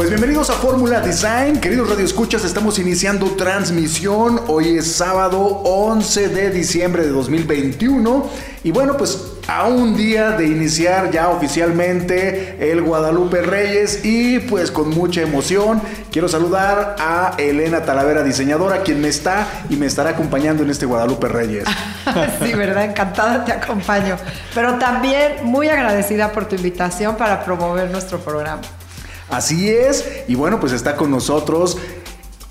Pues bienvenidos a Fórmula Design, queridos radioescuchas, estamos iniciando transmisión, hoy es sábado 11 de diciembre de 2021 y bueno, pues a un día de iniciar ya oficialmente el Guadalupe Reyes y pues con mucha emoción quiero saludar a Elena Talavera, diseñadora, quien me está y me estará acompañando en este Guadalupe Reyes. sí, verdad, encantada te acompaño, pero también muy agradecida por tu invitación para promover nuestro programa. Así es, y bueno, pues está con nosotros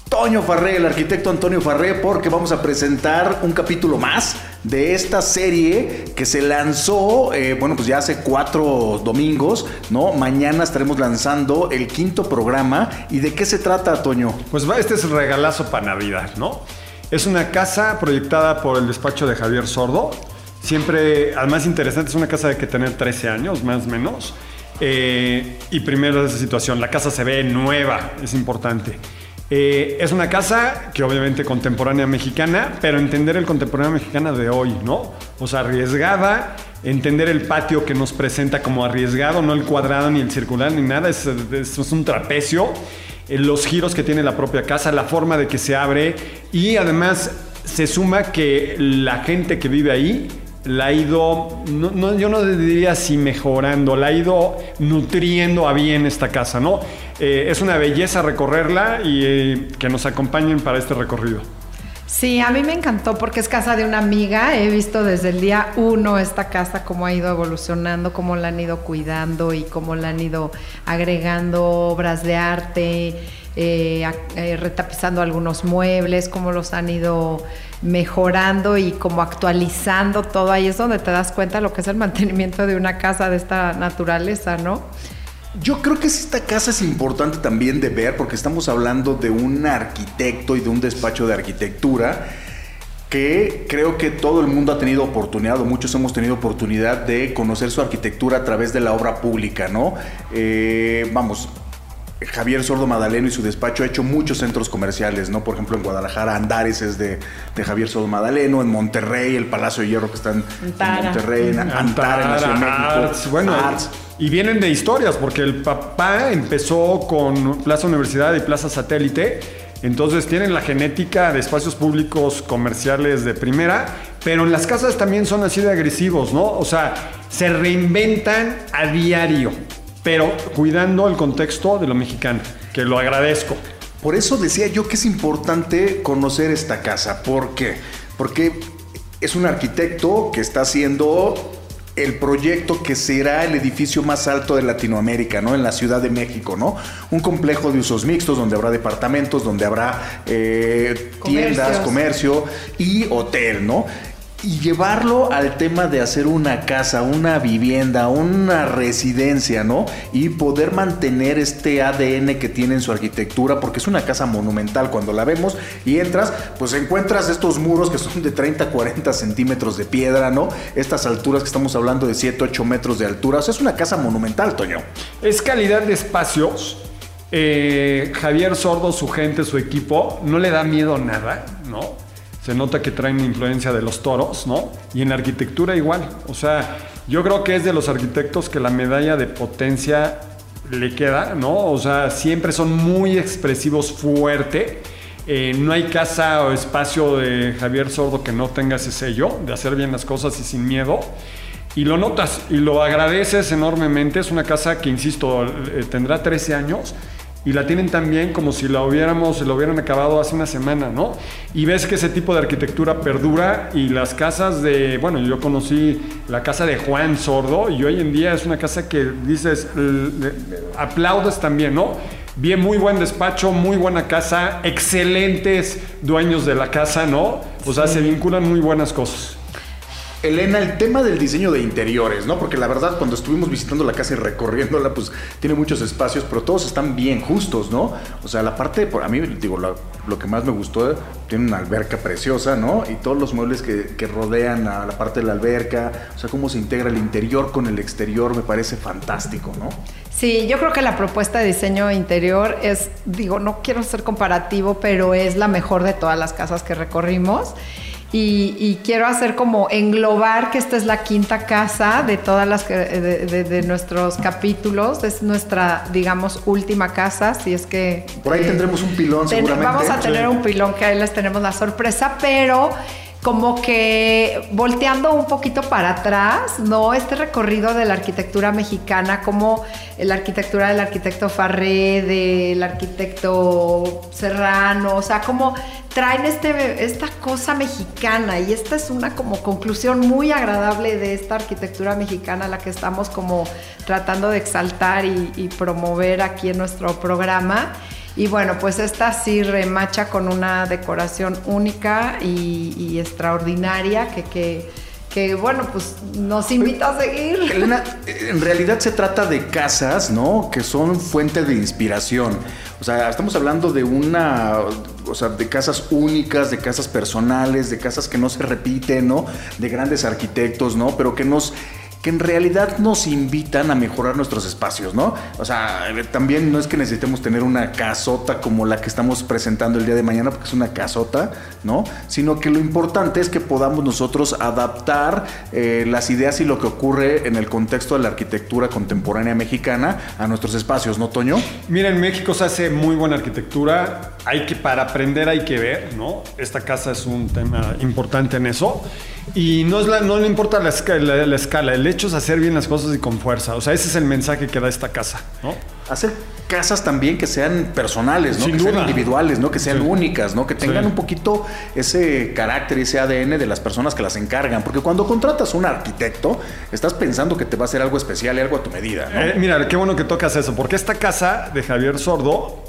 Toño Farré, el arquitecto Antonio Farré, porque vamos a presentar un capítulo más de esta serie que se lanzó, eh, bueno, pues ya hace cuatro domingos, ¿no? Mañana estaremos lanzando el quinto programa. ¿Y de qué se trata, Toño? Pues este es el regalazo para Navidad, ¿no? Es una casa proyectada por el despacho de Javier Sordo. Siempre, además interesante, es una casa de que tener 13 años, más o menos. Eh, y primero esa situación, la casa se ve nueva, es importante. Eh, es una casa que obviamente contemporánea mexicana, pero entender el contemporáneo mexicana de hoy, ¿no? O sea, arriesgada, entender el patio que nos presenta como arriesgado, no el cuadrado ni el circular ni nada, es, es un trapecio, eh, los giros que tiene la propia casa, la forma de que se abre y además se suma que la gente que vive ahí la ha ido, no, yo no diría así mejorando, la ha ido nutriendo a bien esta casa, ¿no? Eh, es una belleza recorrerla y eh, que nos acompañen para este recorrido. Sí, a mí me encantó porque es casa de una amiga. He visto desde el día uno esta casa, cómo ha ido evolucionando, cómo la han ido cuidando y cómo la han ido agregando obras de arte, eh, retapizando algunos muebles, cómo los han ido mejorando y como actualizando todo. Ahí es donde te das cuenta lo que es el mantenimiento de una casa de esta naturaleza, ¿no? Yo creo que esta casa es importante también de ver porque estamos hablando de un arquitecto y de un despacho de arquitectura que creo que todo el mundo ha tenido oportunidad, o muchos hemos tenido oportunidad de conocer su arquitectura a través de la obra pública, ¿no? Eh, vamos, Javier Sordo Madaleno y su despacho ha hecho muchos centros comerciales, ¿no? Por ejemplo, en Guadalajara, Andares es de, Javier Sordo Madaleno, en Monterrey, el Palacio de Hierro que está en, Monterrey, en Antara, en Ciudad de México. Bueno, y vienen de historias, porque el papá empezó con Plaza Universidad y Plaza Satélite. Entonces tienen la genética de espacios públicos comerciales de primera, pero en las casas también son así de agresivos, ¿no? O sea, se reinventan a diario pero cuidando el contexto de lo mexicano, que lo agradezco. Por eso decía yo que es importante conocer esta casa. ¿Por qué? Porque es un arquitecto que está haciendo el proyecto que será el edificio más alto de Latinoamérica, ¿no? En la Ciudad de México, ¿no? Un complejo de usos mixtos donde habrá departamentos, donde habrá eh, tiendas, comercio y hotel, ¿no? Y llevarlo al tema de hacer una casa, una vivienda, una residencia, ¿no? Y poder mantener este ADN que tiene en su arquitectura, porque es una casa monumental. Cuando la vemos y entras, pues encuentras estos muros que son de 30, 40 centímetros de piedra, ¿no? Estas alturas que estamos hablando de 7, 8 metros de altura. O sea, es una casa monumental, Toño. Es calidad de espacios. Eh, Javier Sordo, su gente, su equipo, no le da miedo nada, ¿no? Se nota que traen influencia de los toros, ¿no? Y en arquitectura igual. O sea, yo creo que es de los arquitectos que la medalla de potencia le queda, ¿no? O sea, siempre son muy expresivos, fuerte. Eh, no hay casa o espacio de Javier Sordo que no tenga ese sello de hacer bien las cosas y sin miedo. Y lo notas y lo agradeces enormemente. Es una casa que, insisto, eh, tendrá 13 años y la tienen tan bien como si la hubiéramos, lo hubieran acabado hace una semana, ¿no? Y ves que ese tipo de arquitectura perdura y las casas de, bueno, yo conocí la casa de Juan Sordo y hoy en día es una casa que dices, aplaudes también, ¿no? Bien, muy buen despacho, muy buena casa, excelentes dueños de la casa, ¿no? O sea, se vinculan muy buenas cosas. Elena, el tema del diseño de interiores, ¿no? Porque la verdad, cuando estuvimos visitando la casa y recorriéndola, pues tiene muchos espacios, pero todos están bien justos, ¿no? O sea, la parte, por a mí, digo, lo, que más me gustó, tiene una alberca preciosa, ¿no? Y todos los muebles que, que rodean a la parte de la alberca, o sea, cómo se integra el interior con el exterior, me parece fantástico, ¿no? Sí, yo creo que la propuesta de diseño interior es, digo, no quiero ser comparativo, pero es la mejor de todas las casas que recorrimos. Y, y, quiero hacer como englobar que esta es la quinta casa de todas las que, de, de, de, nuestros capítulos es nuestra digamos última casa si es que por ahí eh, tendremos un pilón ten, seguramente vamos a tener sí. un pilón que ahí les tenemos la sorpresa pero como que volteando un poquito para atrás, ¿no? Este recorrido de la arquitectura mexicana, como la arquitectura del arquitecto Farré, del arquitecto Serrano, o sea, como traen este, esta cosa mexicana y esta es una como conclusión muy agradable de esta arquitectura mexicana, la que estamos como tratando de exaltar y, y promover aquí en nuestro programa. Y bueno, pues esta sí remacha con una decoración única y, extraordinaria que, que, que, bueno, pues nos invita a seguir. Elena, en realidad se trata de casas, ¿no? Que son fuente de inspiración. O sea, estamos hablando de una, o sea, de casas únicas, de casas personales, de casas que no se repiten, ¿no? De grandes arquitectos, ¿no? Pero que nos que en realidad nos invitan a mejorar nuestros espacios, ¿no? O sea, también no es que necesitemos tener una casota como la que estamos presentando el día de mañana, porque es una casota, ¿no? Sino que lo importante es que podamos nosotros adaptar eh, las ideas y lo que ocurre en el contexto de la arquitectura contemporánea mexicana a nuestros espacios, ¿no, Toño? Mira, en México se hace muy buena arquitectura, hay que, para aprender hay que ver, ¿no? Esta casa es un tema importante en eso. Y no, es la, no le importa la escala, la, la escala, el hecho es hacer bien las cosas y con fuerza. O sea, ese es el mensaje que da esta casa, ¿no? Hacer casas también que sean personales, ¿no? Sin que duda. sean individuales, ¿no? Que sean sí. únicas, ¿no? Que tengan sí. un poquito ese carácter, ese ADN de las personas que las encargan. Porque cuando contratas un arquitecto, estás pensando que te va a hacer algo especial y algo a tu medida, ¿no? Eh, mira, qué bueno que tocas eso, porque esta casa de Javier Sordo,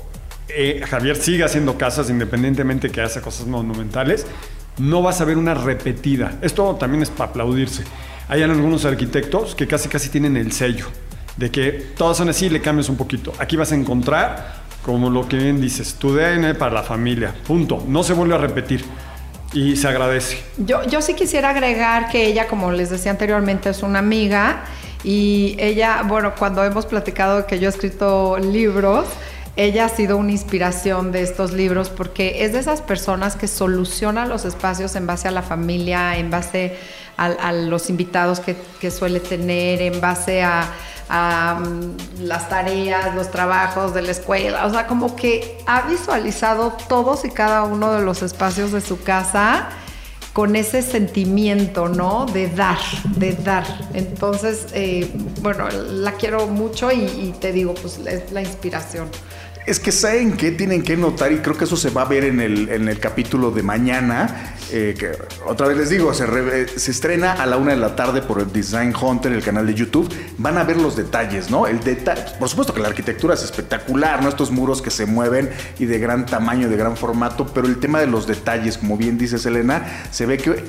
eh, Javier sigue haciendo casas independientemente que hace cosas monumentales no vas a ver una repetida. Esto también es para aplaudirse. Hay algunos arquitectos que casi casi tienen el sello de que todas son así y le cambias un poquito. Aquí vas a encontrar, como lo que bien dices, tu DNA para la familia. Punto. No se vuelve a repetir. Y se agradece. Yo, yo sí quisiera agregar que ella, como les decía anteriormente, es una amiga. Y ella, bueno, cuando hemos platicado que yo he escrito libros, ella ha sido una inspiración de estos libros porque es de esas personas que solucionan los espacios en base a la familia, en base a, los invitados que, suele tener, en base a, um, las tareas, los trabajos de la escuela. O sea, como que ha visualizado todos y cada uno de los espacios de su casa con ese sentimiento, ¿no? De dar, de dar. Entonces, eh, bueno, la quiero mucho y, te digo, pues es la inspiración. Es que saben qué tienen que notar y creo que eso se va a ver en el, en el capítulo de mañana. Eh, que otra vez les digo, se, re, se, estrena a la una de la tarde por el Design Hunter, el canal de YouTube. Van a ver los detalles, ¿no? El detalle, por supuesto que la arquitectura es espectacular, ¿no? Estos muros que se mueven y de gran tamaño, de gran formato, pero el tema de los detalles, como bien dice Selena, se ve que,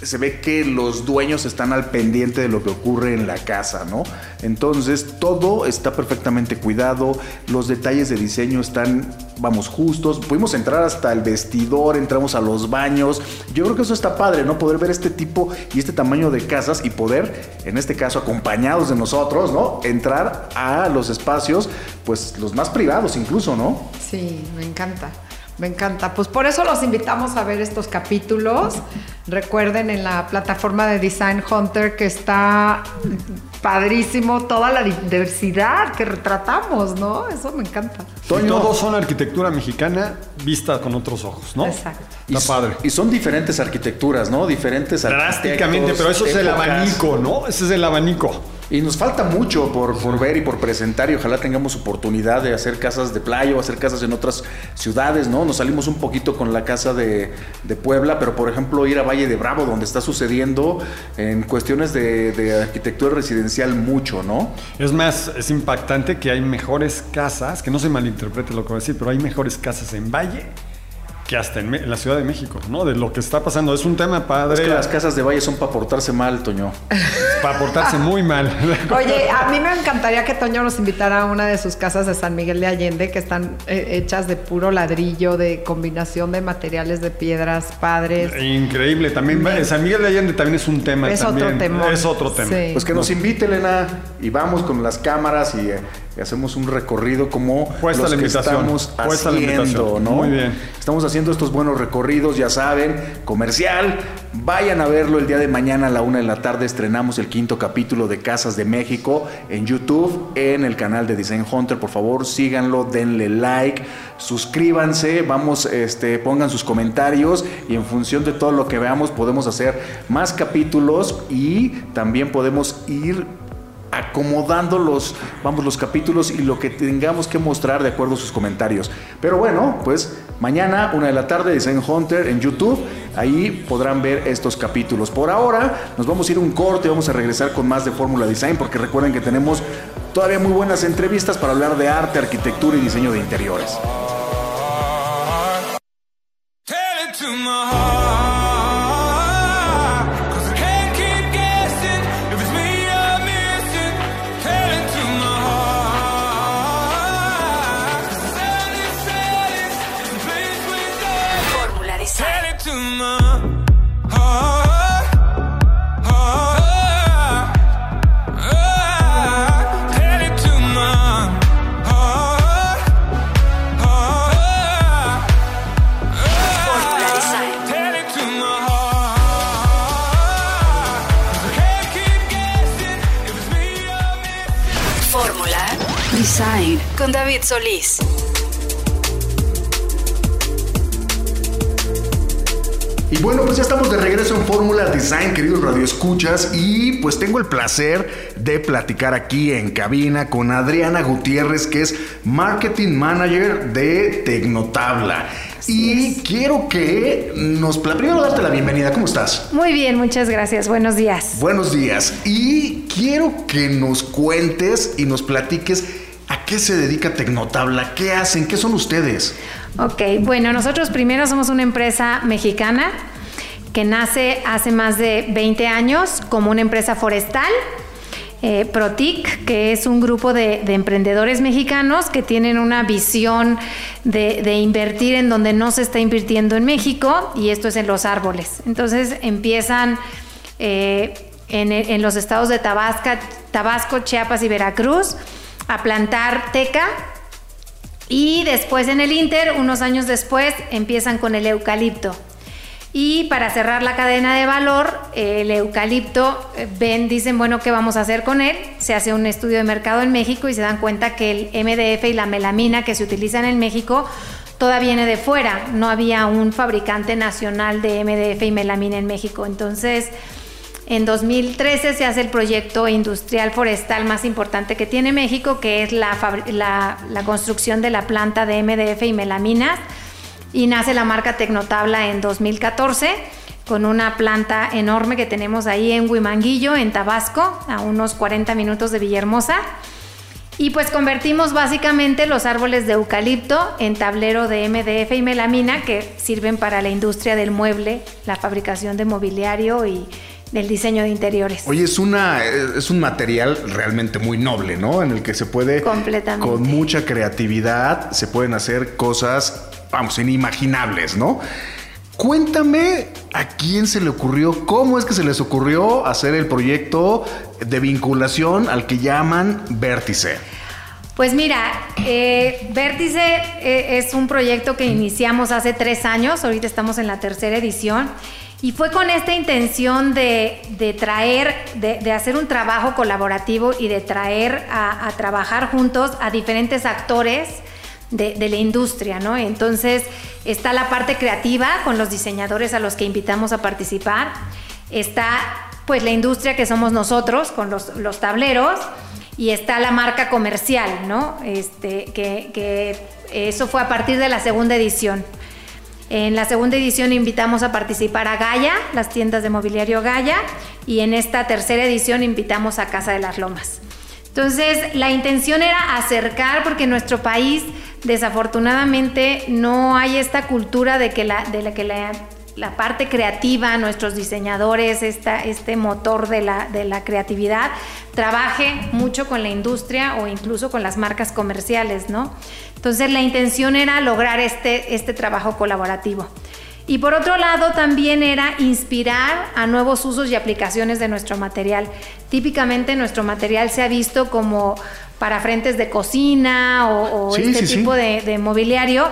se ve que los dueños están al pendiente de lo que ocurre en la casa, ¿no? Entonces todo está perfectamente cuidado, los detalles de diseño están, vamos, justos. Pudimos entrar hasta el vestidor, entramos a los baños. Yo creo que eso está padre, ¿no? Poder ver este tipo y este tamaño de casas y poder, en este caso, acompañados de nosotros, ¿no? Entrar a los espacios, pues los más privados incluso, ¿no? Sí, me encanta. Me encanta. Pues por eso los invitamos a ver estos capítulos. Recuerden en la plataforma de Design Hunter que está padrísimo toda la diversidad que retratamos, ¿no? Eso me encanta. Y todos son arquitectura mexicana vista con otros ojos, ¿no? Exacto. Está y, padre. Y son diferentes arquitecturas, ¿no? Diferentes Drásticamente, pero eso es el abanico, ¿no? Ese es el abanico. Y nos falta mucho por, por, ver y por presentar y ojalá tengamos oportunidad de hacer casas de playa o hacer casas en otras ciudades, ¿no? Nos salimos un poquito con la casa de, de Puebla, pero por ejemplo ir a Valle de Bravo, donde está sucediendo en cuestiones de, de, arquitectura residencial mucho, ¿no? Es más, es impactante que hay mejores casas, que no se malinterprete lo que voy a decir, pero hay mejores casas en Valle que hasta en, la Ciudad de México, ¿no? De lo que está pasando. Es un tema Es padre que las casas de valle son para portarse mal, Toño. para portarse muy mal. Oye, a mí me encantaría que Toño nos invitara a una de sus casas de San Miguel de Allende, que están eh, hechas de puro ladrillo, de combinación de materiales de piedras padres. Increíble. También San Miguel de Allende también es un tema. Es también. otro temón. Es otro tema. Sí. Pues que nos invite, Elena, y vamos con las cámaras y, eh, y hacemos un recorrido como Puesta los la que estamos puesta haciendo. ¿no? Muy bien. Estamos haciendo estos buenos recorridos, ya saben, comercial. Vayan a verlo el día de mañana a la una de la tarde. Estrenamos el quinto capítulo de Casas de México en YouTube, en el canal de Design Hunter. Por favor, síganlo, denle like, suscríbanse, vamos, este, pongan sus comentarios y en función de todo lo que veamos podemos hacer más capítulos y también podemos ir acomodando los, vamos, los capítulos y lo que tengamos que mostrar de acuerdo a sus comentarios. Pero bueno, pues mañana, una de la tarde, Design Hunter en YouTube, ahí podrán ver estos capítulos. Por ahora, nos vamos a ir un corte, vamos a regresar con más de Fórmula Design, porque recuerden que tenemos todavía muy buenas entrevistas para hablar de arte, arquitectura y diseño de interiores. Design. Con David Solís. Y bueno, pues ya estamos de regreso en Fórmula Design, queridos radioescuchas, y pues tengo el placer de platicar aquí en cabina con Adriana Gutiérrez, que es Marketing Manager de Tecnotabla. Y quiero que nos... Primero darte la bienvenida, ¿cómo estás? Muy bien, muchas gracias. Buenos días. Buenos días. Y quiero que nos cuentes y nos platiques qué se dedica Tecnotabla, qué hacen, qué son ustedes. Ok, bueno, nosotros primero somos una empresa mexicana que nace hace más de 20 años como una empresa forestal. eh, Protic, que es un grupo de, de emprendedores mexicanos que tienen una visión de, invertir en donde no se está invirtiendo en México, y esto es en los árboles. Entonces empiezan eh, en, los estados de Tabasco, Tabasco, Chiapas y Veracruz a plantar teca, y después en el Inter, unos años después, empiezan con el eucalipto. Y para cerrar la cadena de valor, el eucalipto, eh, ven, dicen, bueno, ¿qué vamos a hacer con él? Se hace un estudio de mercado en México y se dan cuenta que el MDF y la melamina que se utilizan en México toda viene de fuera. No había un fabricante nacional de MDF y melamina en México. Entonces, en 2013 se hace el proyecto industrial forestal más importante que tiene México, que es la, la- la construcción de la planta de MDF y melaminas. Y nace la marca Tecnotabla en 2014 con una planta enorme que tenemos ahí en Huimanguillo, en Tabasco, a unos 40 minutos de Villahermosa. Y pues convertimos básicamente los árboles de eucalipto en tablero de MDF y melamina que sirven para la industria del mueble, la fabricación de mobiliario y del diseño de interiores. Oye, es una es un material realmente muy noble, ¿no? En el que se puede Completamente. con mucha creatividad se pueden hacer cosas, vamos, inimaginables, ¿no? Cuéntame a quién se le ocurrió, cómo es que se les ocurrió hacer el proyecto de vinculación al que llaman Vértice. Pues mira, eh, Vértice eh, es un proyecto que iniciamos hace tres años, ahorita estamos en la tercera edición, y fue con esta intención de, de traer, de, de hacer un trabajo colaborativo y de traer a, a trabajar juntos a diferentes actores de, de la industria, ¿no? Entonces está la parte creativa con los diseñadores a los que invitamos a participar, está pues la industria que somos nosotros con los, los tableros y está la marca comercial, ¿no? Este, que, que eso fue a partir de la segunda edición. En la segunda edición invitamos a participar a Gaia, las tiendas de mobiliario Gaia, y en esta tercera edición invitamos a Casa de las Lomas. Entonces, la intención era acercar, porque en nuestro país desafortunadamente no hay esta cultura de que la, de que la, parte creativa, nuestros diseñadores, este motor de la creatividad, trabaje mucho con la industria o incluso con las marcas comerciales, ¿no? Entonces la intención era lograr este, este trabajo colaborativo. Y por otro lado también era inspirar a nuevos usos y aplicaciones de nuestro material. Típicamente nuestro material se ha visto como para frentes de cocina o, o Sí, este sí, sí. tipo de, de mobiliario.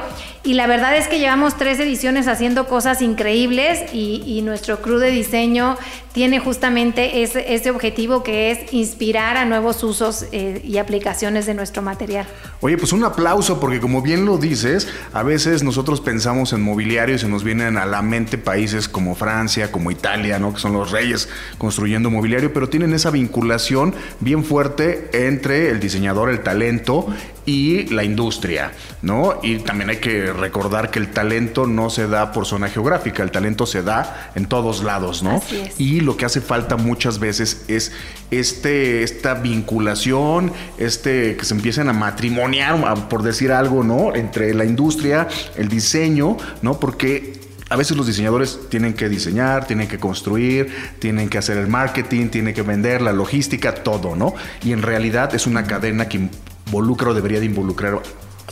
Y la verdad es que llevamos tres ediciones haciendo cosas increíbles y, nuestro crew de diseño tiene justamente ese, ese objetivo que es inspirar a nuevos usos eh, y aplicaciones de nuestro material. Oye, pues un aplauso porque como bien lo dices, a veces nosotros pensamos en mobiliario y se nos vienen a la mente países como Francia, como Italia, ¿no? Que son los reyes construyendo mobiliario, pero tienen esa vinculación bien fuerte entre el diseñador, el talento y la industria, ¿no? Y también hay que recordar que el talento no se da por zona geográfica, el talento se da en todos lados, ¿no? Así es. Y lo que hace falta muchas veces es este, esta vinculación, este que se empiecen a matrimoniar, por decir algo, ¿no? Entre la industria, el diseño, ¿no? Porque a veces los diseñadores tienen que diseñar, tienen que construir, tienen que hacer el marketing, tienen que vender, la logística, todo, ¿no? Y en realidad es una cadena que involucra o debería de involucrar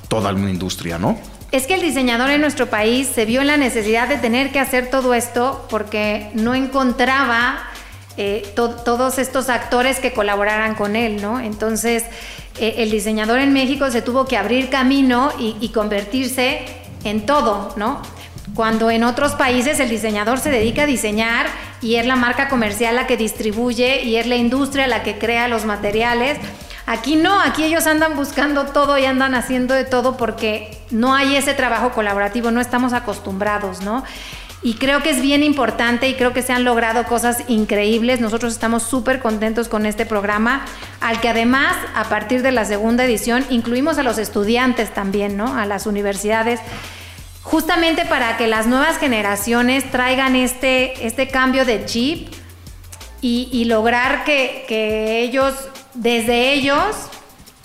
toda una industria, ¿no? Es que el diseñador en nuestro país se vio en la necesidad de tener que hacer todo esto porque no encontraba eh, to- todos estos actores que colaboraran con él, ¿no? Entonces, eh, el diseñador en México se tuvo que abrir camino y, y convertirse en todo, ¿no? Cuando en otros países el diseñador se dedica a diseñar y es la marca comercial la que distribuye y es la industria la que crea los materiales. Aquí no, aquí ellos andan buscando todo y andan haciendo de todo porque no hay ese trabajo colaborativo, no estamos acostumbrados, ¿no? Y creo que es bien importante y creo que se han logrado cosas increíbles. Nosotros estamos súper contentos con este programa, al que además, a partir de la segunda edición, incluimos a los estudiantes también, ¿no? A las universidades justamente para que las nuevas generaciones traigan este, este cambio de chip y, y lograr que, que ellos, desde ellos,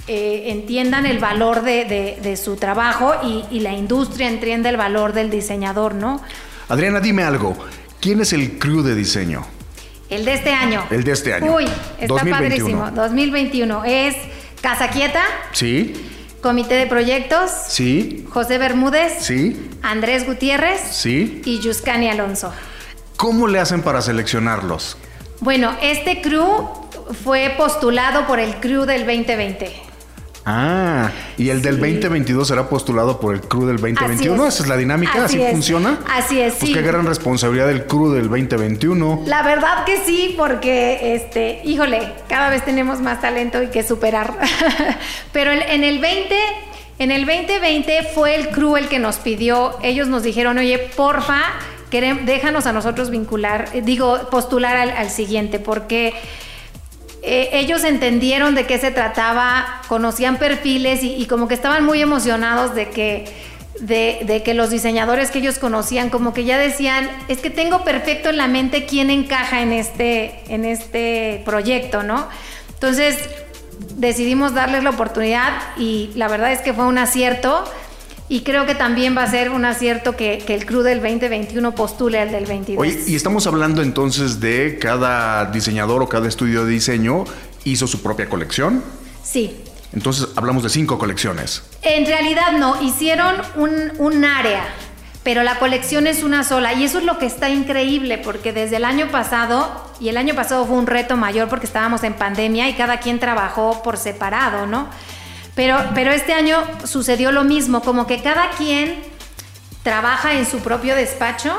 eh, entiendan el valor de, de- de su trabajo y, y la industria entienda el valor del diseñador, ¿no? Adriana, dime algo. ¿Quién es el crew de diseño? El de este año. El de este año. Uy, está 2021. padrísimo. 2021 es Casa Quieta, ¿Sí? Comité de Proyectos, ¿Sí? José Bermúdez, ¿Sí? Andrés Gutiérrez ¿Sí? y Yuscani Alonso. ¿Cómo le hacen para seleccionarlos? Bueno, este crew fue postulado por el crew del 2020. Ah, y el del Sí. 2022 será postulado por el crew del 2021. Así es. Esa es la dinámica, así, Así es. funciona. Así es, Pues sí. qué gran responsabilidad del crew del 2021. La verdad que sí, porque, este, híjole, cada vez tenemos más talento y que superar. Pero en el 20, en el 2020 fue el crew el que nos pidió, ellos nos dijeron, oye, porfa, déjanos a nosotros vincular, digo, postular al, al siguiente, porque eh, ellos entendieron de qué se trataba, conocían perfiles y, como que estaban muy emocionados de que, de, de que los diseñadores que ellos conocían, como que ya decían, es que tengo perfecto en la mente quién encaja en este, en este proyecto, ¿no? Entonces decidimos darles la oportunidad y la verdad es que fue un acierto. Y creo que también va a ser un acierto que, que el crew del 2021 postule al del 22. Oye, y estamos hablando entonces de cada diseñador o cada estudio de diseño hizo su propia colección. Sí, Entonces hablamos de cinco colecciones. En realidad no, hicieron un, un área, pero la colección es una sola. Y eso es lo que está increíble, porque desde el año pasado, y el año pasado fue un reto mayor porque estábamos en pandemia y cada quien trabajó por separado, ¿no? Pero, pero este año sucedió lo mismo, como que cada quien trabaja en su propio despacho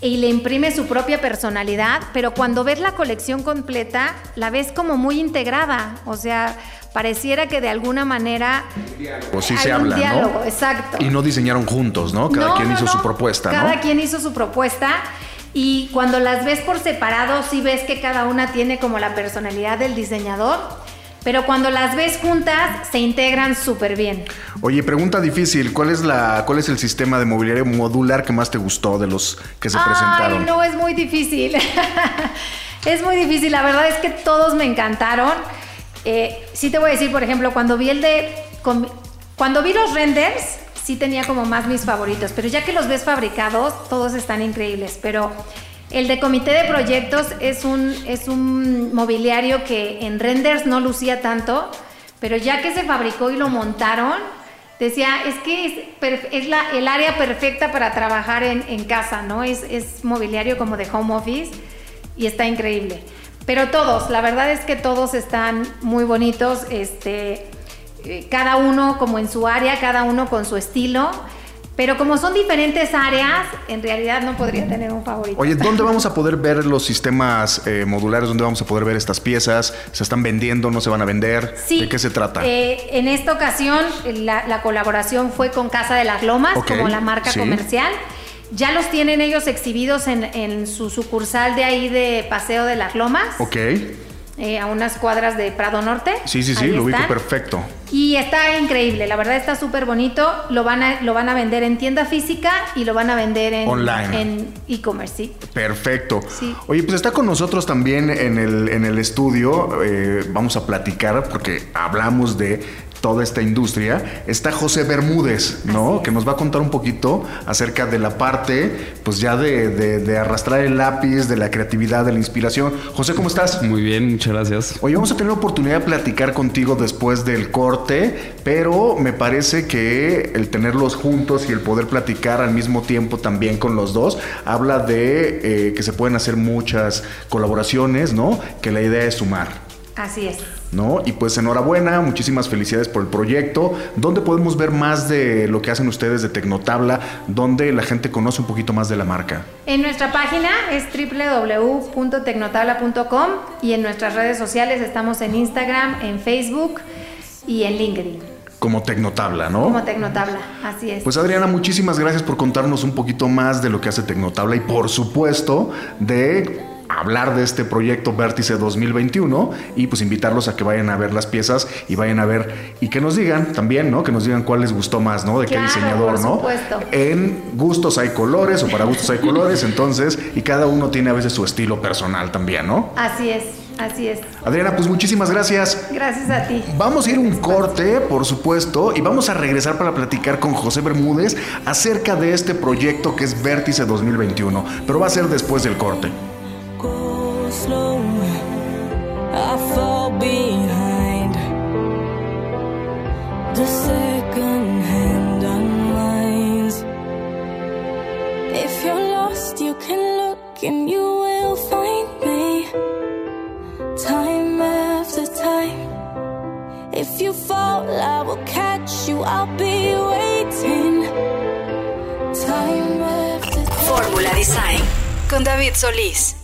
y le imprime su propia personalidad, pero cuando ves la colección completa, la ves como muy integrada, o sea, pareciera que de alguna manera O sí se un hablan, diálogo, ¿no? exacto. Y no diseñaron juntos, ¿no? Cada No, quien no, hizo no. su propuesta, Cada quien hizo su propuesta y cuando las ves por separado sí ves que cada una tiene como la personalidad del diseñador, pero cuando las ves juntas se integran súper bien. Oye, pregunta difícil. ¿Cuál es la, cuál es el sistema de mobiliario modular que más te gustó de los que se presentaron? Ay, no, es muy difícil. es muy difícil. La verdad es que todos me encantaron. Eh, sí te voy a decir, por ejemplo, cuando vi el de Cuando vi los renders, sí tenía como más mis favoritos, pero ya que los ves fabricados, todos están increíbles. Pero el de comité de proyectos es un, es un mobiliario que en renders no lucía tanto, pero ya que se fabricó y lo montaron, decía, es que es, la, el área perfecta para trabajar en, en casa, ¿no? Es, es mobiliario como de home office y está increíble. Pero todos, la verdad es que todos están muy bonitos, este, eh, cada uno como en su área, cada uno con su estilo. Pero como son diferentes áreas, en realidad no podría tener un favorito. Oye, ¿dónde vamos a poder ver los sistemas eh, modulares? ¿Dónde vamos a poder ver estas piezas? ¿Se están vendiendo? ¿No se van a vender? Sí, ¿De qué se trata? eh, en esta ocasión la, la colaboración fue con Casa de las Lomas, como la marca sí. comercial. Ya los tienen ellos exhibidos en, en su sucursal de ahí de Paseo de las Lomas, ok. Eh, a unas cuadras de Prado Norte. Sí, sí, sí, Ahí lo ubico están. perfecto. Y está increíble, la verdad está súper bonito. Lo van, a, lo van a vender en tienda física y lo van a vender en Online. en e-commerce, sí. Perfecto. Sí. Oye, pues está con nosotros también en el, en el estudio. eh, vamos a platicar porque hablamos de toda esta industria. Está José Bermúdez, ¿no? Es. Que nos va a contar un poquito acerca de la parte, pues ya de, de- de arrastrar el lápiz, de la creatividad, de la inspiración. José, ¿cómo estás? Muy bien, muchas gracias. Oye, vamos a tener la oportunidad de platicar contigo después del corte, pero me parece que el tenerlos juntos y el poder platicar al mismo tiempo también con los dos habla de eh, que se pueden hacer muchas colaboraciones, ¿no? Que la idea es sumar. Así es. ¿No? Y pues enhorabuena, muchísimas felicidades por el proyecto. ¿Dónde podemos ver más de lo que hacen ustedes de Tecnotabla? ¿Dónde la gente conoce un poquito más de la marca? En nuestra página es www.tecnotabla.com y en nuestras redes sociales estamos en Instagram, en Facebook y en LinkedIn Como Tecnotabla, ¿no? como Tecnotabla. Así es. Pues Adriana, muchísimas gracias por contarnos un poquito más de lo que hace Tecnotabla y por supuesto de hablar de este proyecto Vértice 2021 y pues invitarlos a que vayan a ver las piezas y vayan a ver y que nos digan también, ¿no? Que nos digan cuál les gustó más, ¿no? De qué diseñador, por ¿no? supuesto. En gustos hay colores o para gustos hay colores, entonces, y cada uno tiene a veces su estilo personal también, ¿no? Así es, así es. Adriana, pues muchísimas gracias. Gracias a ti. Vamos a ir un corte, por supuesto, y vamos a regresar para platicar con José Bermúdez acerca de este proyecto que es Vértice 2021, pero va a ser después del corte. Slow. I fall behind. The second hand unwinds. If you're lost, you can look and you will find me. Time after time. If you fall, I will catch you. I'll be waiting. Time after time. Fórmula Design con David Solís.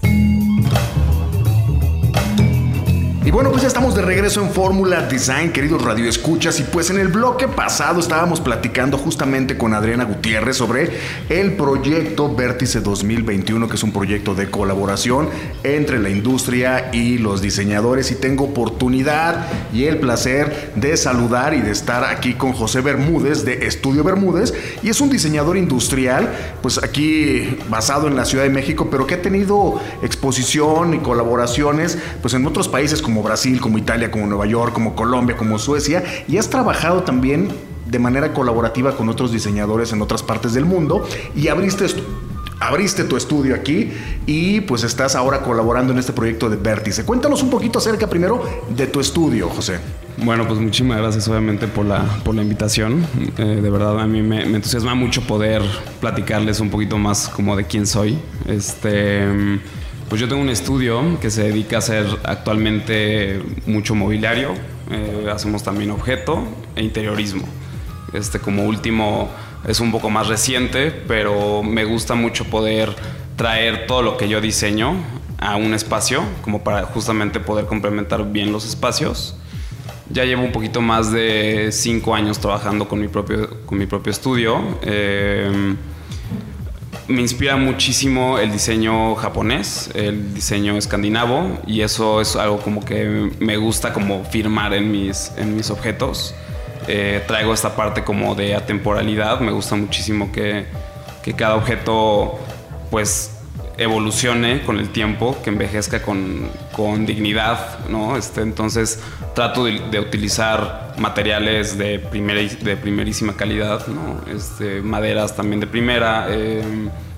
Y bueno, pues ya estamos de regreso en Fórmula Design, queridos radioescuchas. Y pues en el bloque pasado estábamos platicando justamente con Adriana Gutiérrez sobre el proyecto Vértice 2021, que es un proyecto de colaboración entre la industria y los diseñadores. Y tengo oportunidad y el placer de saludar y de estar aquí con José Bermúdez de Estudio Bermúdez. Y es un diseñador industrial, pues aquí basado en la Ciudad de México, pero que ha tenido exposición y colaboraciones pues en otros países como Brasil, como Italia, como Nueva York, como Colombia, como Suecia. Y has trabajado también de manera colaborativa con otros diseñadores en otras partes del mundo. Y abriste Abriste tu estudio aquí y pues estás ahora colaborando en este proyecto de Vértice. Cuéntanos un poquito acerca primero de tu estudio, José. Bueno, pues muchísimas gracias obviamente por la, por la invitación. Eh, de verdad a mí me, me entusiasma mucho poder platicarles un poquito más como de quién soy. Este, pues yo tengo un estudio que se dedica a hacer actualmente mucho mobiliario. Eh, hacemos también objeto e interiorismo. Este como último es un poco más reciente, pero me gusta mucho poder traer todo lo que yo diseño a un espacio, como para justamente poder complementar bien los espacios. Ya llevo un poquito más de cinco años trabajando con mi propio, con mi propio estudio. Eh, me inspira muchísimo el diseño japonés, el diseño escandinavo y eso es algo como que me gusta como firmar en mis, en mis objetos. Eh, traigo esta parte como de atemporalidad, me gusta muchísimo que, que cada objeto pues evolucione con el tiempo, que envejezca con, con dignidad, ¿no? Este, entonces trato de, utilizar materiales de, primera, de primerísima calidad, ¿no? Este, maderas también de primera, eh,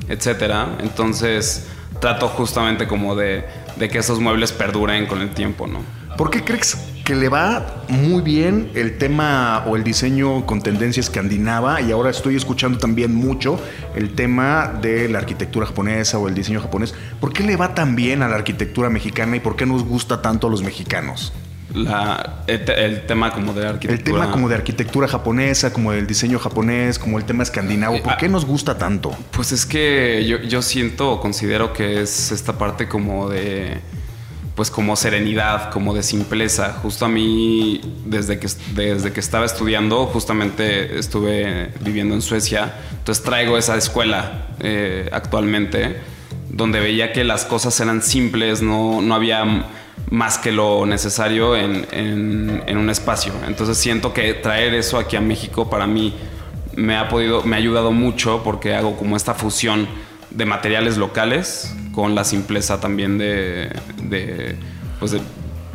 etcétera. Entonces trato justamente como de, de que esos muebles perduren con el tiempo, ¿no? ¿Por qué crees que le va muy bien el tema o el diseño con tendencia escandinava? Y ahora estoy escuchando también mucho el tema de la arquitectura japonesa o el diseño japonés. ¿Por qué le va tan bien a la arquitectura mexicana y por qué nos gusta tanto a los mexicanos? La, el, te- el tema como de El arquitectura. tema como de arquitectura japonesa, como del diseño japonés, como el tema escandinavo. ¿Por Eh, qué nos gusta tanto? Pues es que yo, yo siento o considero que es esta parte como de. Pues como serenidad, como de simpleza. Justo a mí, desde que, desde que estaba estudiando, justamente estuve viviendo en Suecia. Entonces traigo esa escuela eh, actualmente, donde veía que las cosas eran simples, no, no había más que lo necesario en, en- en un espacio. Entonces siento que traer eso aquí a México para mí me ha podido, me ha ayudado mucho porque hago como esta fusión de materiales locales con la simpleza también de, de, pues de-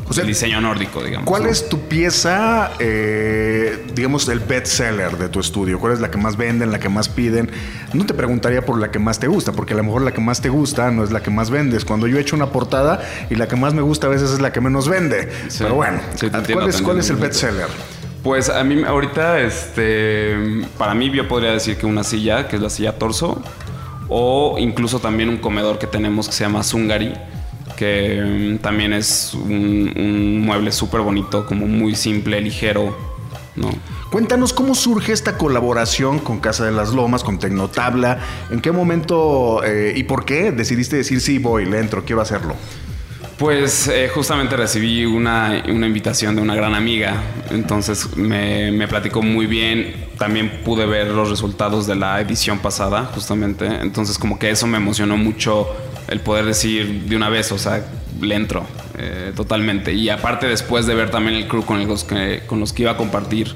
O sea, del diseño nórdico, digamos. ¿Cuál ¿no? es tu pieza, eh, digamos, el best seller de tu estudio? ¿Cuál es la que más venden, la que más piden? No te preguntaría por la que más te gusta, porque a lo mejor la que más te gusta no es la que más vendes. Cuando yo he hecho una portada y la que más me gusta a veces es la que menos vende. Sí. Pero bueno, Sí, te entiendo, ¿cuál, es, te cuál es el best seller? Pues a mí ahorita, este, para mí yo podría decir que una silla, que es la silla torso, o incluso también un comedor que tenemos que se llama Zungari, que mm, también es un, un mueble súper bonito, como muy simple, ligero, ¿no? Cuéntanos cómo surge esta colaboración con Casa de las Lomas, con Tecnotabla. ¿En qué momento eh, y por qué decidiste decir sí, voy, le entro, quiero hacerlo? Pues eh, justamente recibí una, una invitación de una gran amiga, entonces me, me platicó muy bien, también pude ver los resultados de la edición pasada, justamente, entonces como que eso me emocionó mucho el poder decir de una vez, o sea, le entro eh, totalmente. Y aparte después de ver también el crew con los que, con los que iba a compartir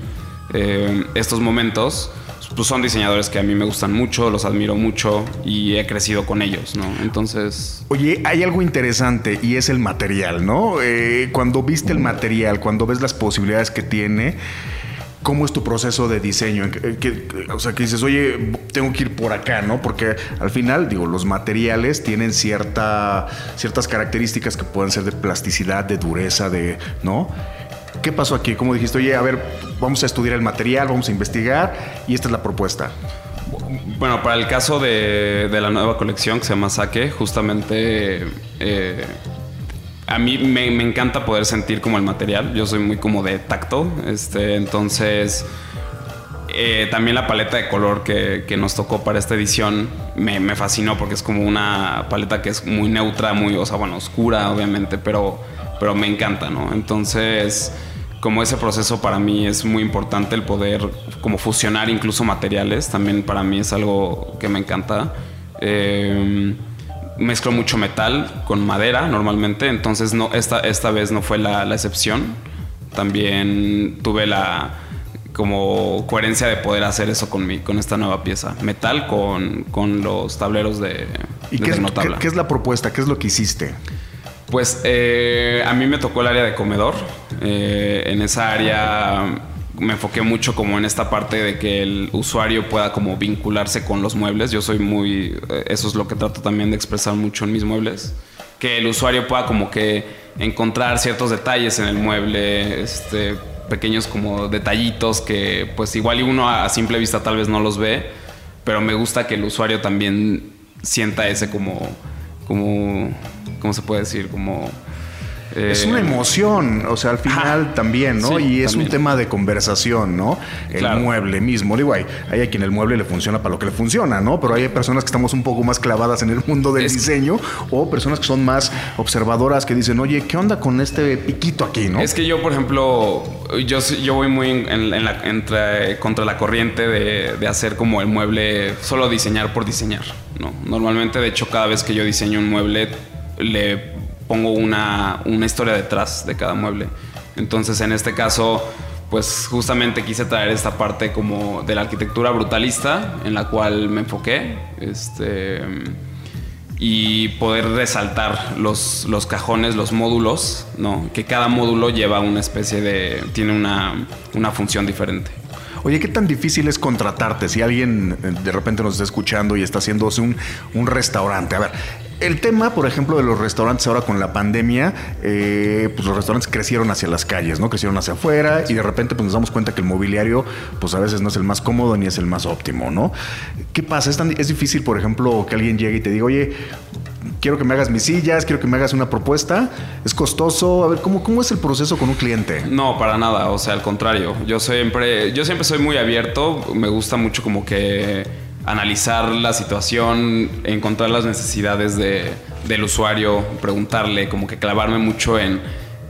eh, estos momentos, pues son diseñadores que a mí me gustan mucho, los admiro mucho y he crecido con ellos, ¿no? Entonces... Oye, hay algo interesante y es el material, ¿no? Eh, cuando viste el material, cuando ves las posibilidades que tiene, ¿cómo es tu proceso de diseño? O sea, que dices, oye, tengo que ir por acá, ¿no? Porque al final, digo, los materiales tienen cierta, ciertas características que pueden ser de plasticidad, de dureza, de, ¿no? ¿Qué pasó aquí? ¿Cómo dijiste, oye, a ver, vamos a estudiar el material, vamos a investigar y esta es la propuesta? Bueno, para el caso de, de la nueva colección que se llama Saque, justamente eh, a mí me, encanta poder sentir como el material. Yo soy muy como de tacto, este, entonces eh, también la paleta de color que, nos tocó para esta edición me, me fascinó porque es como una paleta que es muy neutra, muy, o sea, bueno, oscura obviamente, pero, pero me encanta, ¿no? Entonces, como ese proceso para mí es muy importante el poder como fusionar incluso materiales, también para mí es algo que me encanta. Eh, mezclo mucho metal con madera normalmente, entonces no, esta, esta vez no fue la, la excepción. También tuve la como coherencia de poder hacer eso con, mi, con esta nueva pieza. Metal con, con los tableros de, ¿Y de qué es, Tecnotabla. qué- qué es la propuesta? ¿Qué es lo que hiciste? Pues eh, a mí me tocó el área de comedor. Eh, en esa área me enfoqué mucho como en esta parte de que el usuario pueda como vincularse con los muebles. Yo soy muy... eh, eso es lo que trato también de expresar mucho en mis muebles. Que el usuario pueda como que encontrar ciertos detalles en el mueble, este, pequeños como detallitos que pues igual uno a simple vista tal vez no los ve, pero me gusta que el usuario también sienta ese como, como, ¿cómo se puede decir? Como... Es eh, una emoción, o sea, al final también, ¿no? Sí, y es un tema de conversación, ¿no? El Claro. mueble mismo. Digo, hay, hay a quien el mueble le funciona para lo que le funciona, ¿no? Pero hay personas que estamos un poco más clavadas en el mundo del Es- diseño o personas que son más observadoras que dicen, oye, ¿qué onda con este piquito aquí, no? Es que yo, por ejemplo, yo, yo voy muy en, en la- entre- contra la corriente de, de hacer como el mueble, solo diseñar por diseñar. ¿no? Normalmente, de hecho, cada vez que yo diseño un mueble, le pongo una, una historia detrás de cada mueble. Entonces, en este caso, pues justamente quise traer esta parte como de la arquitectura brutalista, en la cual me enfoqué. Este y poder resaltar los, los cajones, los módulos, ¿no? Que cada módulo lleva una especie de... tiene una, una función diferente. Oye, ¿qué tan difícil es contratarte si alguien eh, de repente nos está escuchando y está haciéndose un, un restaurante? A ver, el tema, por ejemplo, de los restaurantes ahora con la pandemia, eh, pues los restaurantes crecieron hacia las calles, ¿no? Crecieron hacia afuera y de repente pues nos damos cuenta que el mobiliario, pues a veces no es el más cómodo ni es el más óptimo, ¿no? ¿Qué pasa? Es, tan- es difícil, por ejemplo, que alguien llegue y te diga, oye, quiero que me hagas mis sillas, quiero que me hagas una propuesta. Es costoso. A ver, ¿cómo, cómo es el proceso con un cliente? No, para nada, o sea, al contrario. Yo siempre, yo siempre soy muy abierto, me gusta mucho como que analizar la situación, encontrar las necesidades de- del usuario, preguntarle, como que clavarme mucho en,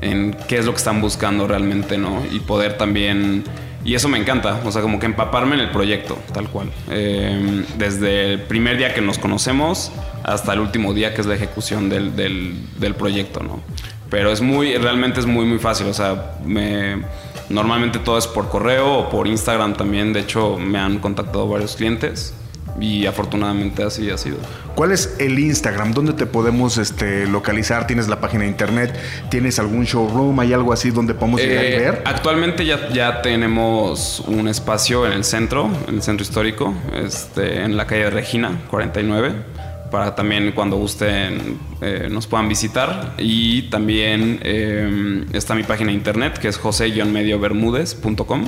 en qué es lo que están buscando realmente, ¿no? Y poder también... Y eso me encanta, o sea, como que empaparme en el proyecto, tal cual. Eh, desde el primer día que nos conocemos hasta el último día que es la ejecución del, del- del proyecto, ¿no? Pero es muy, realmente es muy, muy fácil. O sea, me, normalmente todo es por correo o por Instagram también. De hecho, me han contactado varios clientes y afortunadamente así ha sido. ¿Cuál es el Instagram? ¿Dónde te podemos este, localizar? ¿Tienes la página de internet? ¿Tienes algún showroom? ¿Hay algo así donde podemos llegar y Eh, ver? Actualmente ya, ya tenemos un espacio en el centro, en el centro histórico, este, en la calle de Regina, 49, para también cuando gusten eh, nos puedan visitar. Y también eh, está mi página de internet que es jose-mediobermúdez.com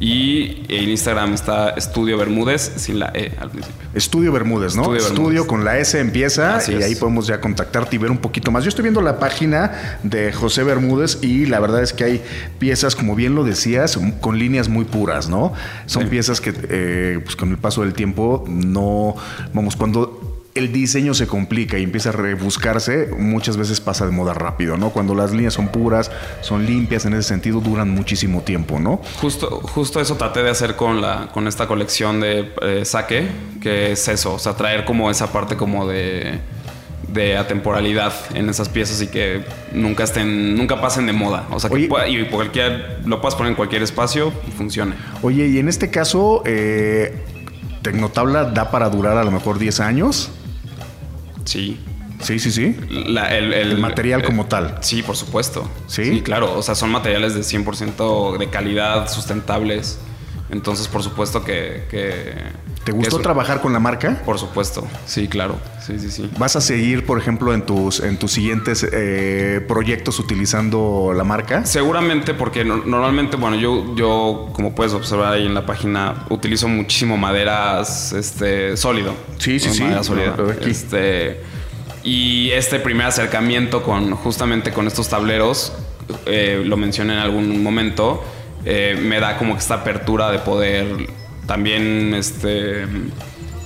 y en Instagram está Estudio Bermúdez sin la E al principio. Estudio Bermúdez, ¿no? Estudio Estudio, Bermúdez. con la S empieza Así y es. ahí podemos ya contactarte y ver un poquito más. Yo estoy viendo la página de José Bermúdez y la verdad es que hay piezas, como bien lo decías, con líneas muy puras, ¿no? Son Sí. piezas que eh, pues con el paso del tiempo no, vamos, cuando el diseño se complica y empieza a rebuscarse, muchas veces pasa de moda rápido, ¿no? Cuando las líneas son puras, son limpias, en ese sentido duran muchísimo tiempo, ¿no? Justo, justo eso traté de hacer con, la, con esta colección de eh, saque, que es eso, o sea, traer como esa parte como de, de atemporalidad en esas piezas y que nunca estén, nunca pasen de moda. O sea, que Oye. pueda- y cualquier, lo puedas poner en cualquier espacio y funcione. Oye, y en este caso, eh, Tecnotabla da para durar a lo mejor 10 años. Sí. Sí, sí, sí. La- el, el- El material eh, como tal. Sí, por supuesto. ¿Sí? claro. O sea, son materiales de 100% de calidad, sustentables. Entonces, por supuesto que... que ¿Te gustó eso- trabajar con la marca? Por supuesto. Sí, claro. Sí, sí, sí. ¿Vas a seguir, por ejemplo, en tus, en tus siguientes eh, proyectos utilizando la marca? Seguramente porque no- normalmente, bueno, yo, yo, como puedes observar ahí en la página, utilizo muchísimo maderas este, sólido. Sí, sí, sí. Madera sólida. Aquí. Este, y este primer acercamiento con justamente con estos tableros, eh, lo mencioné en algún momento, eh, me da como que esta apertura de poder también, este,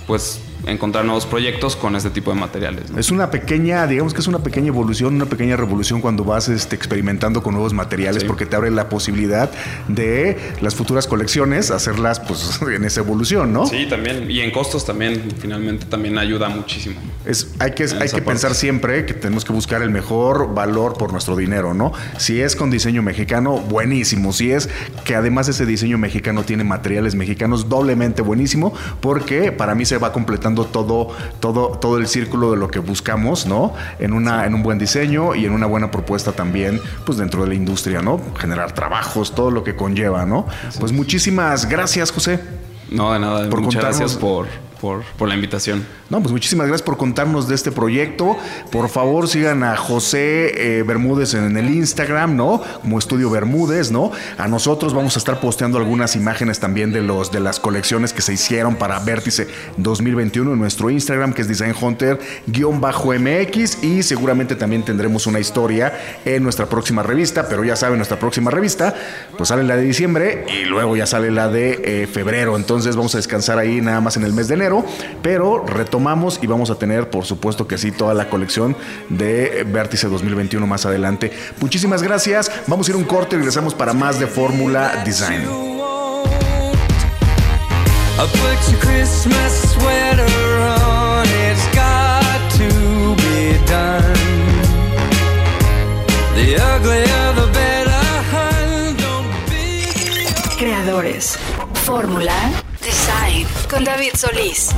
pues, encontrar nuevos proyectos con este tipo de materiales. ¿no? Es una pequeña, digamos que es una pequeña evolución, una pequeña revolución cuando vas este, experimentando con nuevos materiales Sí. porque te abre la posibilidad de las futuras colecciones hacerlas pues en esa evolución, ¿no? Sí, también. Y en costos también, finalmente, también ayuda muchísimo. Es, hay que, hay que pensar siempre que tenemos que buscar el mejor valor por nuestro dinero, ¿no? Si es con diseño mexicano, buenísimo. Si es que además ese diseño mexicano tiene materiales mexicanos, doblemente buenísimo, porque para mí se va completando todo, todo, todo el círculo de lo que buscamos, ¿no? En, una, en un buen diseño y en una buena propuesta también, pues dentro de la industria, ¿no? Generar trabajos, todo lo que conlleva, ¿no? Pues muchísimas gracias, José. No, de nada. Por Muchas contarnos- gracias por, por, la invitación. No, pues muchísimas gracias por contarnos de este proyecto. Por favor, sigan a José eh, Bermúdez en el Instagram, ¿no? Como Estudio Bermúdez, ¿no? A nosotros vamos a estar posteando algunas imágenes también de los de las colecciones que se hicieron para Vértice 2021 en nuestro Instagram, que es Design Hunter-MX. Y seguramente también tendremos una historia en nuestra próxima revista. Pero ya saben, nuestra próxima revista, pues sale la de diciembre y luego ya sale la de eh, febrero. Entonces vamos a descansar ahí nada más en el mes de enero. Pero retomamos y vamos a tener, por supuesto que sí, toda la colección de Vértice 2021 más adelante. Muchísimas gracias. Vamos a ir a un corte y regresamos para más de Fórmula Design. I put Design con David Solís.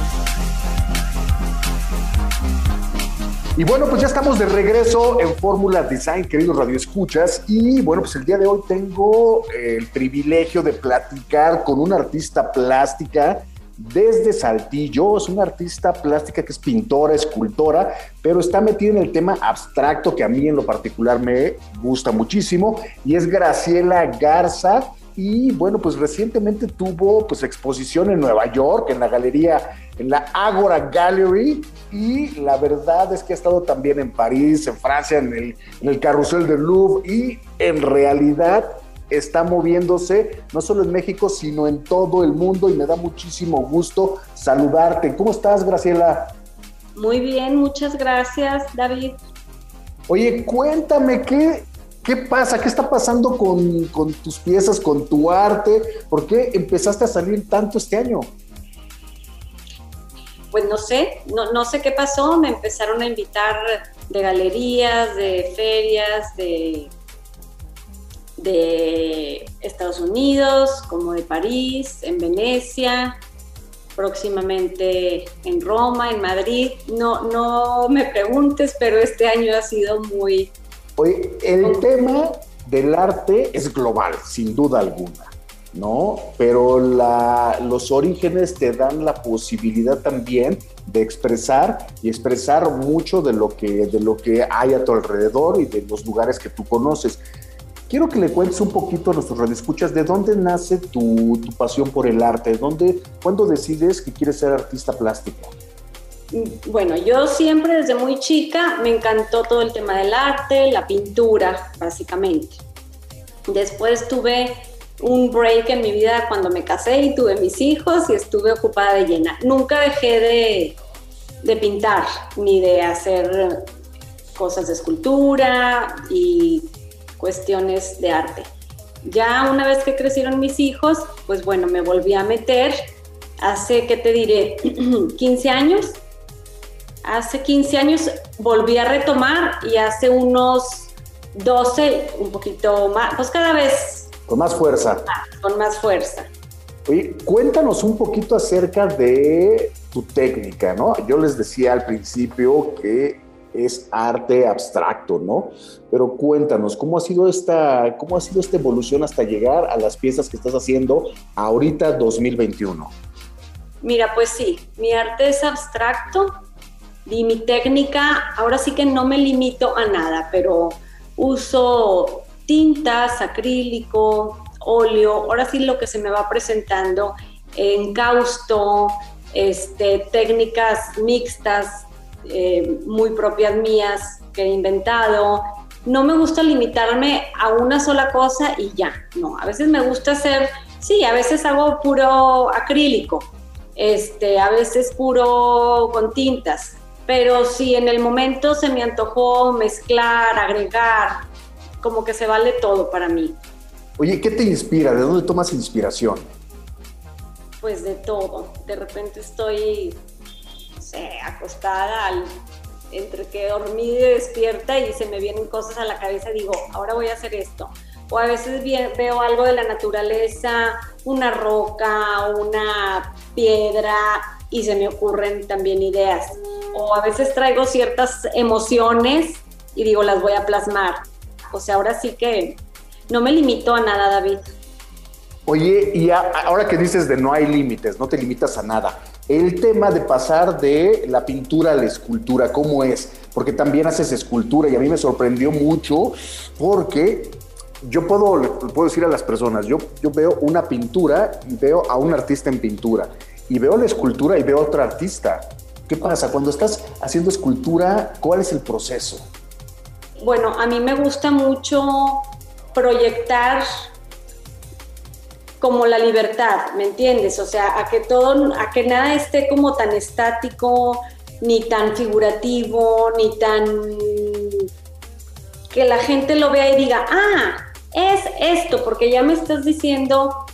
Y bueno, pues ya estamos de regreso en Fórmula Design, queridos radioescuchas. Y bueno, pues el día de hoy tengo el privilegio de platicar con una artista plástica desde Saltillo. Es una artista plástica que es pintora, escultora, pero está metida en el tema abstracto que a mí en lo particular me gusta muchísimo. Y es Graciela Garza. Y bueno, pues recientemente tuvo pues exposición en Nueva York, en la galería, en la Agora Gallery. Y la verdad es que ha estado también en París, en Francia, en el, en el Carrusel del Louvre. Y en realidad está moviéndose no solo en México, sino en todo el mundo y me da muchísimo gusto saludarte. ¿Cómo estás, Graciela? Muy bien, muchas gracias, David. Oye, cuéntame, ¿qué, qué pasa? ¿Qué está pasando con, tus piezas, con tu arte? ¿Por qué empezaste a salir tanto este año? Pues no sé, no, no sé qué pasó, me empezaron a invitar de galerías, de ferias, de de Estados Unidos, como de París, en Venecia, próximamente en Roma, en Madrid. No, no me preguntes, pero este año ha sido muy... Oye, el tema del arte es global, sin duda alguna, ¿no? Pero la, los orígenes te dan la posibilidad también de expresar y expresar mucho de lo que, de lo que hay a tu alrededor y de los lugares que tú conoces. Quiero que le cuentes un poquito a nuestros radioescuchas de dónde nace tu, pasión por el arte, ¿Dónde, cuándo decides que quieres ser artista plástico. Bueno, yo siempre desde muy chica me encantó todo el tema del arte, la pintura, básicamente. Después tuve un break en mi vida cuando me casé y tuve mis hijos y estuve ocupada de llena. Nunca dejé de, de pintar ni de hacer cosas de escultura y cuestiones de arte. Ya una vez que crecieron mis hijos, pues bueno, me volví a meter hace, ¿qué te diré? 15 años. Hace 15 años volví a retomar y hace unos 12, un poquito más, pues cada vez. Con más fuerza. con más fuerza. Oye, cuéntanos un poquito acerca de tu técnica, ¿no? Yo les decía al principio que es arte abstracto, ¿no? Pero cuéntanos, ¿cómo ha sido esta, cómo ha sido esta evolución hasta llegar a las piezas que estás haciendo ahorita 2021? Mira, pues sí, mi arte es abstracto y mi técnica, ahora sí que no me limito a nada, pero uso tintas, acrílico, óleo, ahora sí lo que se me va presentando, encausto, este, técnicas mixtas, eh, muy propias mías que he inventado. No me gusta limitarme a una sola cosa y ya, no, a veces me gusta hacer, sí, a veces hago puro acrílico, este, a veces puro con tintas, pero si en el momento se me antojó mezclar, agregar, como que se vale todo para mí. Oye, ¿qué te inspira? ¿De dónde tomas inspiración? Pues de todo. De repente estoy acostada entre que dormí y despierta y se me vienen cosas a la cabeza, digo, ahora voy a hacer esto. O a veces veo algo de la naturaleza, una roca, una piedra y se me ocurren también ideas. O a veces traigo ciertas emociones y digo, las voy a plasmar. O sea, ahora sí que no me limito a nada, David. Oye, y ahora que dices de no hay límites, no te limitas a nada, el tema de pasar de la pintura a la escultura, ¿cómo es? Porque también haces escultura y a mí me sorprendió mucho porque yo puedo, puedo decir a las personas, yo, yo veo una pintura y veo a un artista en pintura y veo la escultura y veo a otro artista. ¿Qué pasa? Cuando estás haciendo escultura, ¿cuál es el proceso? Bueno, a mí me gusta mucho proyectar como la libertad, ¿me entiendes? O sea, a que todo, a que nada esté como tan estático, ni tan figurativo, ni tan que la gente lo vea y diga, ah, es esto, porque ya me estás diciendo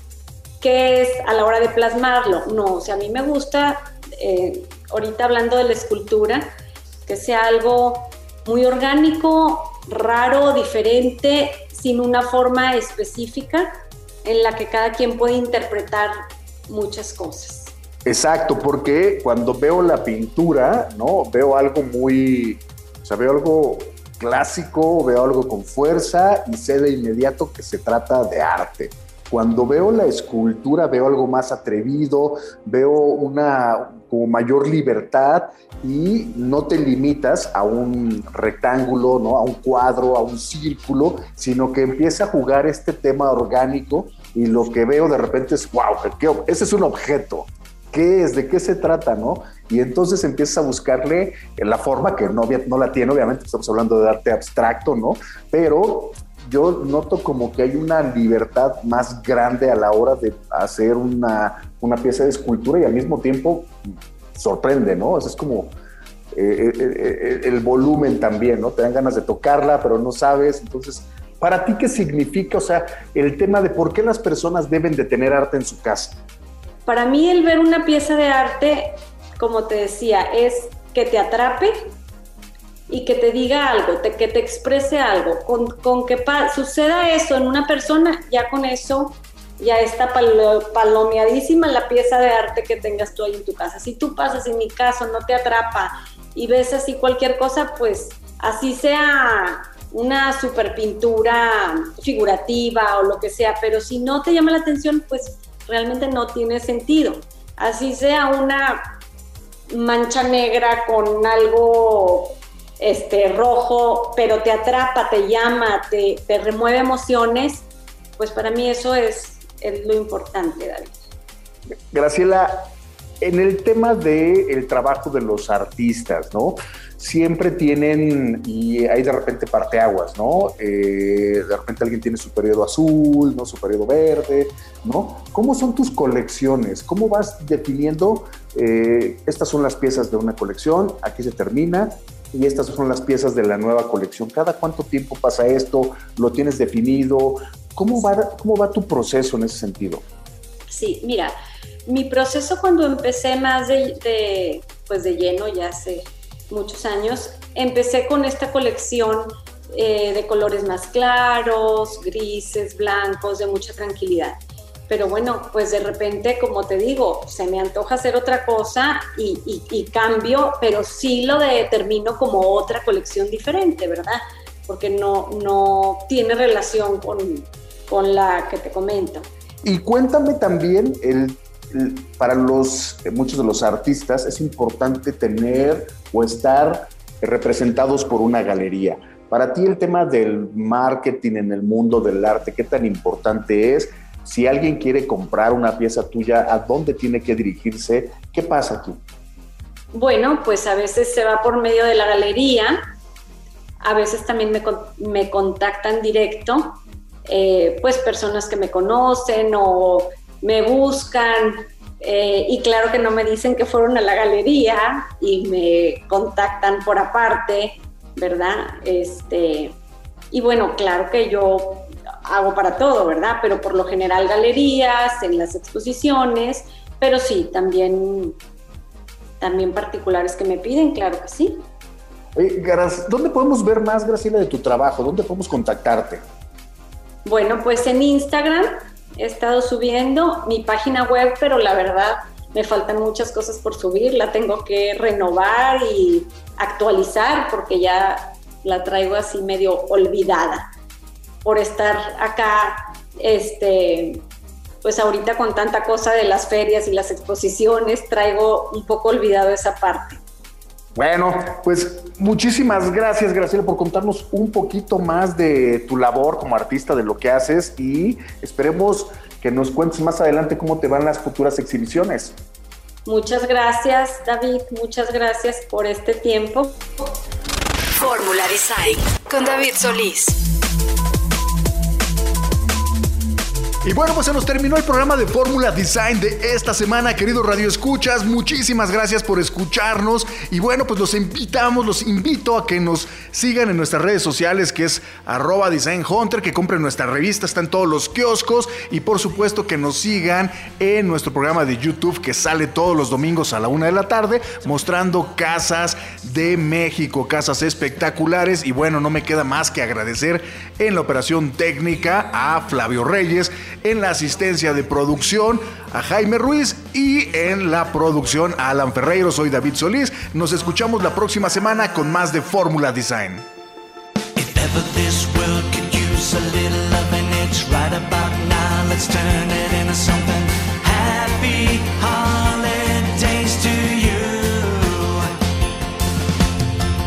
qué es a la hora de plasmarlo. No, o sea, a mí me gusta, eh, ahorita hablando de la escultura, que sea algo muy orgánico, raro, diferente, sin una forma específica en la que cada quien puede interpretar muchas cosas. Exacto, porque cuando veo la pintura, ¿no? Veo algo muy, O sea, veo algo clásico, veo algo con fuerza y sé de inmediato que se trata de arte. Cuando veo la escultura veo algo más atrevido, veo una como mayor libertad y no te limitas a un rectángulo, ¿no? a un cuadro, a un círculo, sino que empieza a jugar este tema orgánico y lo que veo de repente es, wow, ¿qué- ese es un objeto. ¿Qué es? ¿De qué se trata? ¿no? Y entonces empiezas a buscarle la forma que no, no la tiene, obviamente estamos hablando de arte abstracto, ¿no? Pero yo noto como que hay una libertad más grande a la hora de hacer una, una pieza de escultura y al mismo tiempo sorprende, ¿no? O sea, es como eh, eh, eh, el volumen también, ¿no? Te dan ganas de tocarla, pero no sabes. Entonces, ¿para ti qué significa? O sea, el tema de por qué las personas deben de tener arte en su casa. Para mí el ver una pieza de arte, como te decía, es que te atrape y que te diga algo, te- que te exprese algo. Con, con que suceda eso en una persona, ya con eso ya está palo- palomeadísima la pieza de arte que tengas tú ahí en tu casa. Si tú pasas, en mi caso, no te atrapa y ves así cualquier cosa, pues así sea una super pintura figurativa o lo que sea, pero si no te llama la atención, pues realmente no tiene sentido. Así sea una mancha negra con algo este, rojo, pero te atrapa, te llama, te, te remueve emociones, pues para mí eso es, es lo importante, David. Graciela, en el tema del el trabajo de los artistas, ¿no? Siempre tienen, y hay de repente parteaguas, ¿no? Eh, de repente alguien tiene su periodo azul, ¿no? Su periodo verde, ¿no? ¿Cómo son tus colecciones? ¿Cómo vas definiendo, eh, estas son las piezas de una colección, aquí se termina, y estas son las piezas de la nueva colección? ¿Cada cuánto tiempo pasa esto? ¿Lo tienes definido? ¿Cómo va, cómo va tu proceso en ese sentido? Sí, mira, mi proceso cuando empecé más de, pues de lleno, ya hace muchos años, empecé con esta colección eh, de colores más claros, grises, blancos, de mucha tranquilidad. Pero bueno, pues de repente, como te digo, se me antoja hacer otra cosa y, cambio, pero sí lo determino como otra colección diferente, ¿verdad? Porque no, no tiene relación con, con la que te comento. Y cuéntame también, el- para los, eh, muchos de los artistas es importante tener o estar representados por una galería. Para ti el tema del marketing en el mundo del arte, ¿qué tan importante es? Si alguien quiere comprar una pieza tuya, ¿a dónde tiene que dirigirse? ¿Qué pasa aquí? Bueno, pues a veces se va por medio de la galería, a veces también me, me contactan directo, eh, pues personas que me conocen o me buscan eh, y claro que no me dicen que fueron a la galería y me contactan por aparte, ¿verdad? Este, y bueno, claro que yo hago para todo, ¿verdad? Pero por lo general galerías, en las exposiciones, pero sí, también también particulares que me piden, claro que sí. Oye, ¿Dónde podemos ver más, Graciela, de tu trabajo? ¿Dónde podemos contactarte? Bueno, pues en Instagram he estado subiendo mi página web, pero la verdad me faltan muchas cosas por subir, la tengo que renovar y actualizar porque ya la traigo así medio olvidada por estar acá, este, pues ahorita con tanta cosa de las ferias y las exposiciones, traigo un poco olvidado esa parte. Bueno, pues muchísimas gracias, Graciela, por contarnos un poquito más de tu labor como artista, de lo que haces y esperemos que nos cuentes más adelante cómo te van las futuras exhibiciones. Muchas gracias, David, muchas gracias por este tiempo. Fórmula Design con David Solís. Y bueno, pues se nos terminó el programa de Fórmula Design de esta semana, queridos Radio Escuchas. Muchísimas gracias por escucharnos. Y bueno, pues los invitamos, los invito a que nos sigan en nuestras redes sociales, que es arroba Design Hunter, que compren nuestra revista, está en todos los kioscos. Y por supuesto que nos sigan en nuestro programa de YouTube, que sale todos los domingos a la una de la tarde, mostrando casas de México, casas espectaculares. Y bueno, no me queda más que agradecer en la operación técnica a Flavio Reyes en la asistencia de producción a Jaime Ruiz y en la producción a Alan Ferreiro. Soy David Solís. Escuchamos la próxima semana con más de Fórmula Design. If ever this world could use a little loving, it's right about now. Let's turn it into something happy. Holidays to you.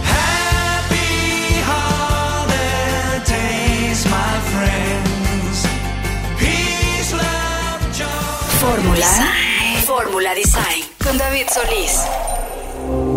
Happy holidays, my friends. Peace, love, joy. Fórmula. Fórmula Design. Con David Solís.